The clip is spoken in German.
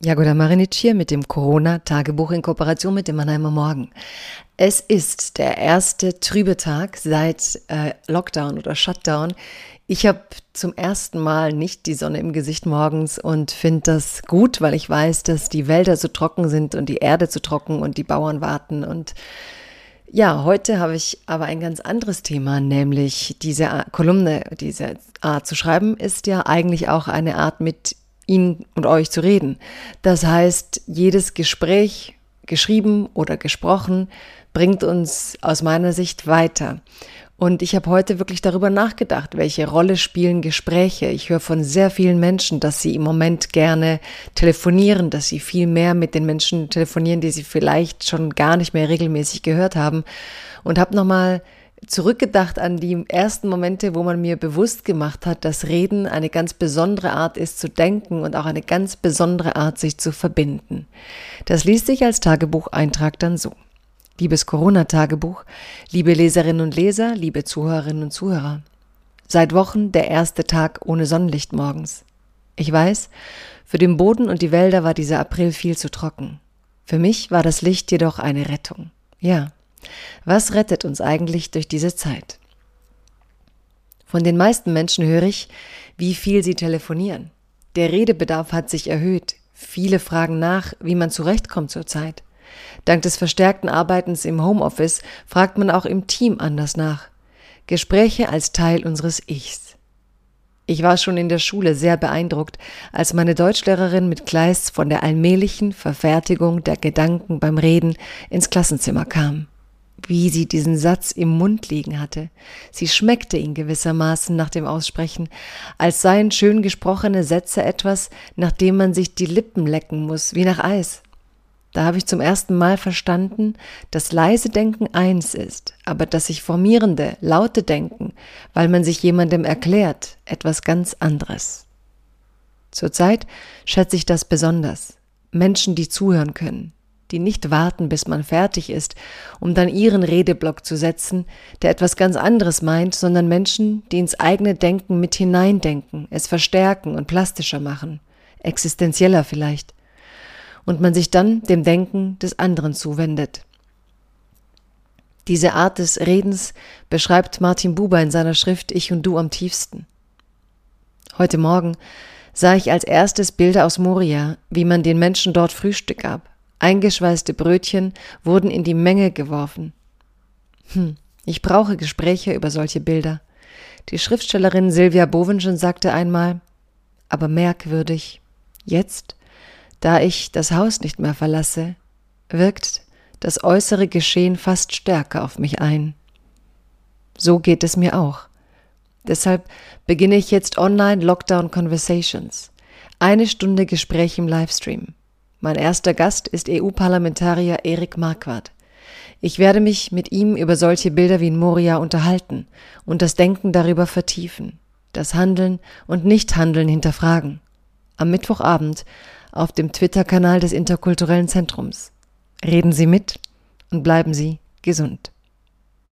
Jagoda Marinic hier mit dem Corona-Tagebuch in Kooperation mit dem Mannheimer Morgen. Es ist der erste trübe Tag seit äh, Lockdown oder Shutdown. Ich habe zum ersten Mal nicht die Sonne im Gesicht morgens und finde das gut, weil ich weiß, dass die Wälder so trocken sind und die Erde zu trocken und die Bauern warten. Und ja, heute habe ich aber ein ganz anderes Thema, nämlich diese Kolumne, diese Art zu schreiben, ist ja eigentlich auch eine Art mit Ihnen und euch zu reden. Das heißt, jedes Gespräch, geschrieben oder gesprochen, bringt uns aus meiner Sicht weiter. Und ich habe heute wirklich darüber nachgedacht, welche Rolle spielen Gespräche. Ich höre von sehr vielen Menschen, dass sie im Moment gerne telefonieren, dass sie viel mehr mit den Menschen telefonieren, die sie vielleicht schon gar nicht mehr regelmäßig gehört haben. Und habe nochmal zurückgedacht an die ersten Momente, wo man mir bewusst gemacht hat, dass Reden eine ganz besondere Art ist zu denken und auch eine ganz besondere Art, sich zu verbinden. Das liest sich als Tagebucheintrag dann so. Liebes Corona-Tagebuch, liebe Leserinnen und Leser, liebe Zuhörerinnen und Zuhörer. Seit Wochen der erste Tag ohne Sonnenlicht morgens. Ich weiß, für den Boden und die Wälder war dieser April viel zu trocken. Für mich war das Licht jedoch eine Rettung. Ja, was rettet uns eigentlich durch diese Zeit? Von den meisten Menschen höre ich, wie viel sie telefonieren. Der Redebedarf hat sich erhöht. Viele fragen nach, wie man zurechtkommt zurzeit. Dank des verstärkten Arbeitens im Homeoffice fragt man auch im Team anders nach. Gespräche als Teil unseres Ichs. Ich war schon in der Schule sehr beeindruckt, als meine Deutschlehrerin mit Kleist von der allmählichen Verfertigung der Gedanken beim Reden ins Klassenzimmer kam wie sie diesen Satz im Mund liegen hatte. Sie schmeckte ihn gewissermaßen nach dem Aussprechen, als seien schön gesprochene Sätze etwas, nach dem man sich die Lippen lecken muss, wie nach Eis. Da habe ich zum ersten Mal verstanden, dass leise Denken eins ist, aber das sich formierende, laute Denken, weil man sich jemandem erklärt, etwas ganz anderes. Zurzeit schätze ich das besonders. Menschen, die zuhören können, die nicht warten, bis man fertig ist, um dann ihren Redeblock zu setzen, der etwas ganz anderes meint, sondern Menschen, die ins eigene Denken mit hineindenken, es verstärken und plastischer machen, existenzieller vielleicht, und man sich dann dem Denken des anderen zuwendet. Diese Art des Redens beschreibt Martin Buber in seiner Schrift Ich und du am tiefsten. Heute Morgen sah ich als erstes Bilder aus Moria, wie man den Menschen dort Frühstück gab. Eingeschweißte Brötchen wurden in die Menge geworfen. Hm, ich brauche Gespräche über solche Bilder. Die Schriftstellerin Silvia Bovenschen sagte einmal, aber merkwürdig, jetzt, da ich das Haus nicht mehr verlasse, wirkt das äußere Geschehen fast stärker auf mich ein. So geht es mir auch. Deshalb beginne ich jetzt Online Lockdown Conversations. Eine Stunde Gespräch im Livestream. Mein erster Gast ist EU-Parlamentarier Erik Marquardt. Ich werde mich mit ihm über solche Bilder wie in Moria unterhalten und das Denken darüber vertiefen, das Handeln und Nichthandeln hinterfragen. Am Mittwochabend auf dem Twitter-Kanal des Interkulturellen Zentrums. Reden Sie mit und bleiben Sie gesund.